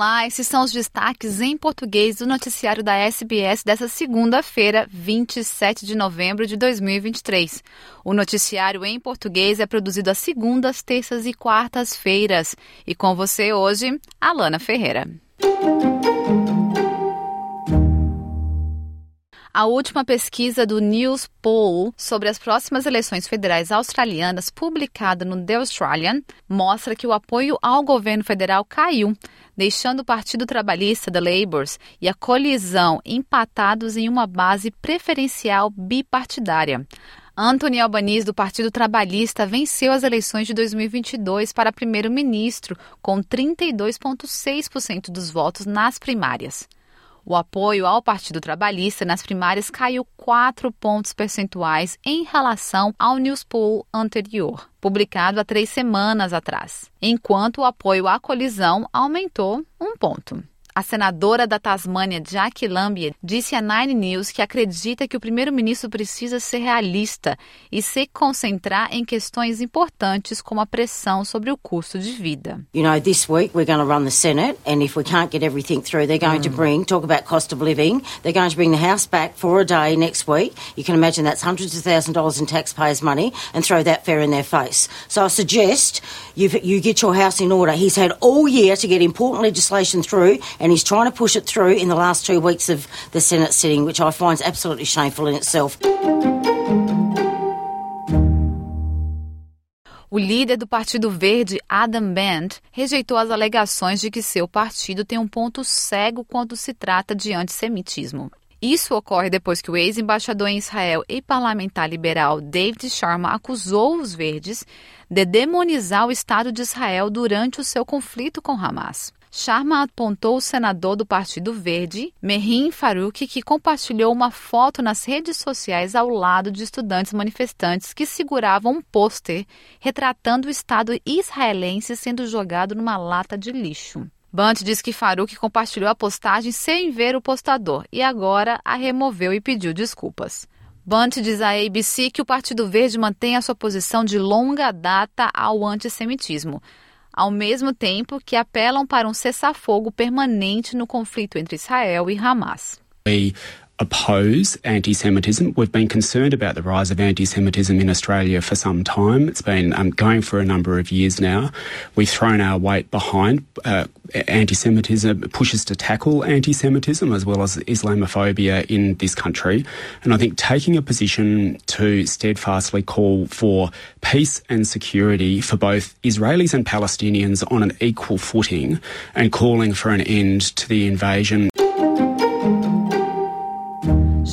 Olá, esses são os destaques em português do noticiário da SBS dessa segunda-feira, 27 de novembro de 2023. O noticiário em português é produzido às segundas, terças e quartas-feiras. E com você hoje, Alana Ferreira. A última pesquisa do News Poll sobre as próximas eleições federais australianas, publicada no The Australian, mostra que o apoio ao governo federal caiu, deixando o Partido Trabalhista, The Labours, e a colisão empatados em uma base preferencial bipartidária. Anthony Albanese, do Partido Trabalhista, venceu as eleições de 2022 para primeiro-ministro, com 32,6% dos votos nas primárias. O apoio ao Partido Trabalhista nas primárias caiu 4 pontos percentuais em relação ao News Poll anterior, publicado há três semanas atrás, enquanto o apoio à colisão aumentou um ponto. A senadora da Tasmânia, Jackie Lambie, disse à Nine News que acredita que o primeiro-ministro precisa ser realista e se concentrar em questões importantes como a pressão sobre o custo de vida. You know, this week we're going to run the Senate and if we can't get everything through, they're going mm. to bring talk about cost of living. They're going to bring the House back for a day next week. You can imagine that's hundreds of thousands of dollars in taxpayers' money and throw that fair in their face. So I suggest you you get your house in order. He's had all year to get important legislation through and he's trying to push it through in the last two weeks of the Senate sitting, which I find absolutely shameful in itself. O líder do Partido Verde, Adam Bent, rejeitou as alegações de que seu partido tem um ponto cego quando se trata de antissemitismo. Isso ocorre depois que o ex-embaixador em Israel e parlamentar liberal David Sharma acusou os verdes de demonizar o Estado de Israel durante o seu conflito com Hamas. Sharma apontou o senador do Partido Verde, Mehin Farouk, que compartilhou uma foto nas redes sociais ao lado de estudantes manifestantes que seguravam um pôster retratando o Estado israelense sendo jogado numa lata de lixo. Bant diz que Farouk compartilhou a postagem sem ver o postador e agora a removeu e pediu desculpas. Bunt diz à ABC que o Partido Verde mantém a sua posição de longa data ao antissemitismo, ao mesmo tempo que apelam para um cessar-fogo permanente no conflito entre Israel e Hamas. Oppose anti Semitism. We've been concerned about the rise of anti Semitism in Australia for some time. It's been um, going for a number of years now. We've thrown our weight behind uh, anti Semitism, pushes to tackle anti Semitism as well as Islamophobia in this country. And I think taking a position to steadfastly call for peace and security for both Israelis and Palestinians on an equal footing and calling for an end to the invasion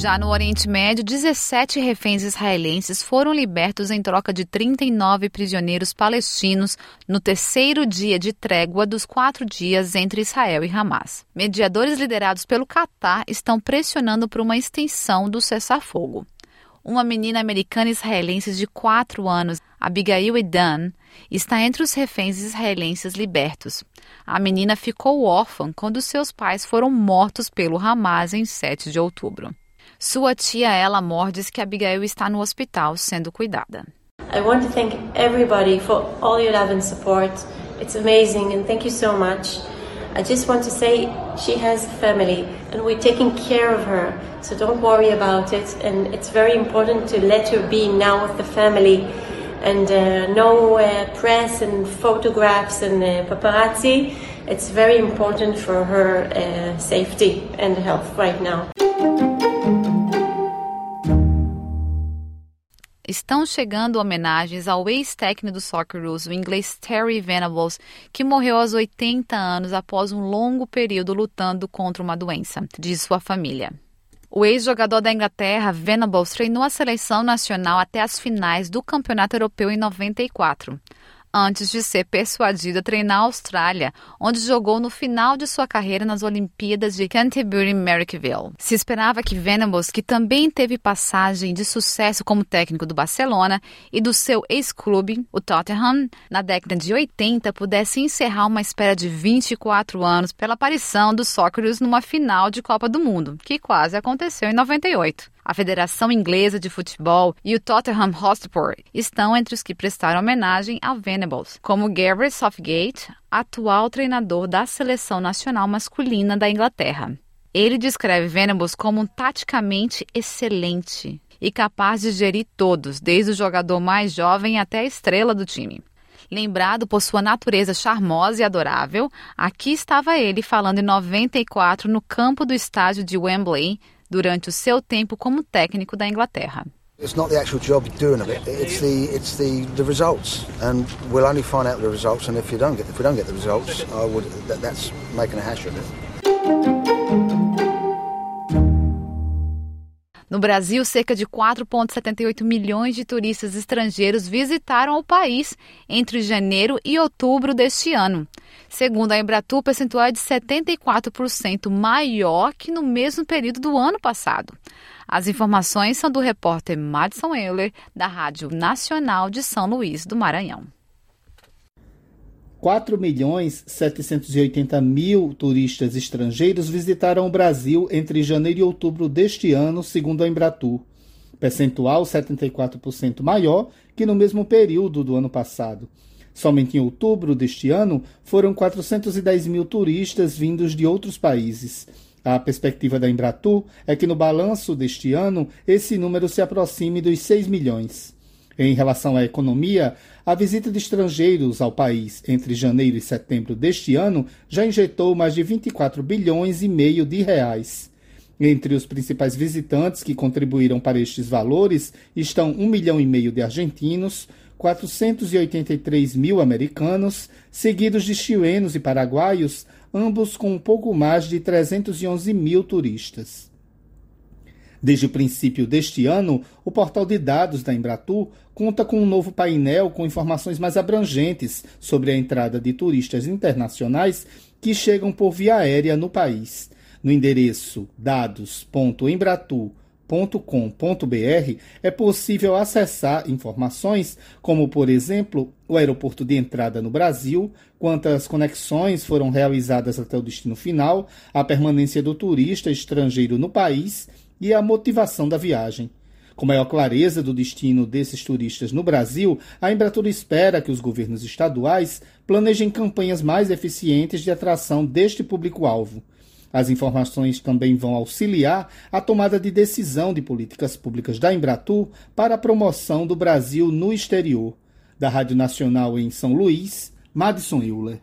Já no Oriente Médio, 17 reféns israelenses foram libertos em troca de 39 prisioneiros palestinos no terceiro dia de trégua dos quatro dias entre Israel e Hamas. Mediadores liderados pelo Catar estão pressionando por uma extensão do cessar-fogo. Uma menina americana israelense de 4 anos, Abigail Edan, está entre os reféns israelenses libertos. A menina ficou órfã quando seus pais foram mortos pelo Hamas em 7 de outubro. Sua tia ela Moore diz que Abigail está no hospital sendo cuidada. I want to thank everybody for all your love and support. It's amazing and thank you so much. I just want to say she has family and we're taking care of her. So don't worry about it. And it's very important to let her be now with the family and uh, no uh, press and photographs and uh, paparazzi. It's very important for her uh, safety and health right now. Estão chegando homenagens ao ex-técnico do Socceroos, o inglês Terry Venables, que morreu aos 80 anos após um longo período lutando contra uma doença, diz sua família. O ex-jogador da Inglaterra, Venables, treinou a seleção nacional até as finais do Campeonato Europeu em 94 antes de ser persuadido a treinar a Austrália, onde jogou no final de sua carreira nas Olimpíadas de Canterbury Merrickville. Se esperava que Venables, que também teve passagem de sucesso como técnico do Barcelona e do seu ex-clube, o Tottenham, na década de 80, pudesse encerrar uma espera de 24 anos pela aparição dos Socceroos numa final de Copa do Mundo, que quase aconteceu em 98. A Federação Inglesa de Futebol e o Tottenham Hotspur estão entre os que prestaram homenagem a Venables, como Gary Southgate, atual treinador da seleção nacional masculina da Inglaterra. Ele descreve Venables como um taticamente excelente e capaz de gerir todos, desde o jogador mais jovem até a estrela do time. Lembrado por sua natureza charmosa e adorável, aqui estava ele falando em 94 no campo do estádio de Wembley durante o seu tempo como técnico da Inglaterra. It's not the actual job doing of it. It's the it's the, the results, and we'll only find out the results. And if you don't get if we don't get the results, I would that, that's making a hash of it. No Brasil, cerca de 4,78 milhões de turistas estrangeiros visitaram o país entre janeiro e outubro deste ano. Segundo a Embratur, o percentual é de 74% maior que no mesmo período do ano passado. As informações são do repórter Madison Euler, da Rádio Nacional de São Luís do Maranhão. 4 milhões 780 mil turistas estrangeiros visitaram o Brasil entre janeiro e outubro deste ano, segundo a Embratur, percentual 74% maior que no mesmo período do ano passado. Somente em outubro deste ano foram 410 mil turistas vindos de outros países. A perspectiva da Embratur é que no balanço deste ano esse número se aproxime dos 6 milhões. Em relação à economia, a visita de estrangeiros ao país entre janeiro e setembro deste ano já injetou mais de 24 bilhões e meio de reais. Entre os principais visitantes que contribuíram para estes valores estão um milhão e meio de argentinos, 483 mil americanos, seguidos de chilenos e paraguaios, ambos com um pouco mais de 311 mil turistas. Desde o princípio deste ano, o portal de dados da Embratur conta com um novo painel com informações mais abrangentes sobre a entrada de turistas internacionais que chegam por via aérea no país. No endereço dados.embratur.com.br é possível acessar informações como, por exemplo, o aeroporto de entrada no Brasil, quantas conexões foram realizadas até o destino final, a permanência do turista estrangeiro no país e a motivação da viagem. Com maior clareza do destino desses turistas no Brasil, a Embratur espera que os governos estaduais planejem campanhas mais eficientes de atração deste público-alvo. As informações também vão auxiliar a tomada de decisão de políticas públicas da Embratur para a promoção do Brasil no exterior. Da Rádio Nacional em São Luís, Madison Euler.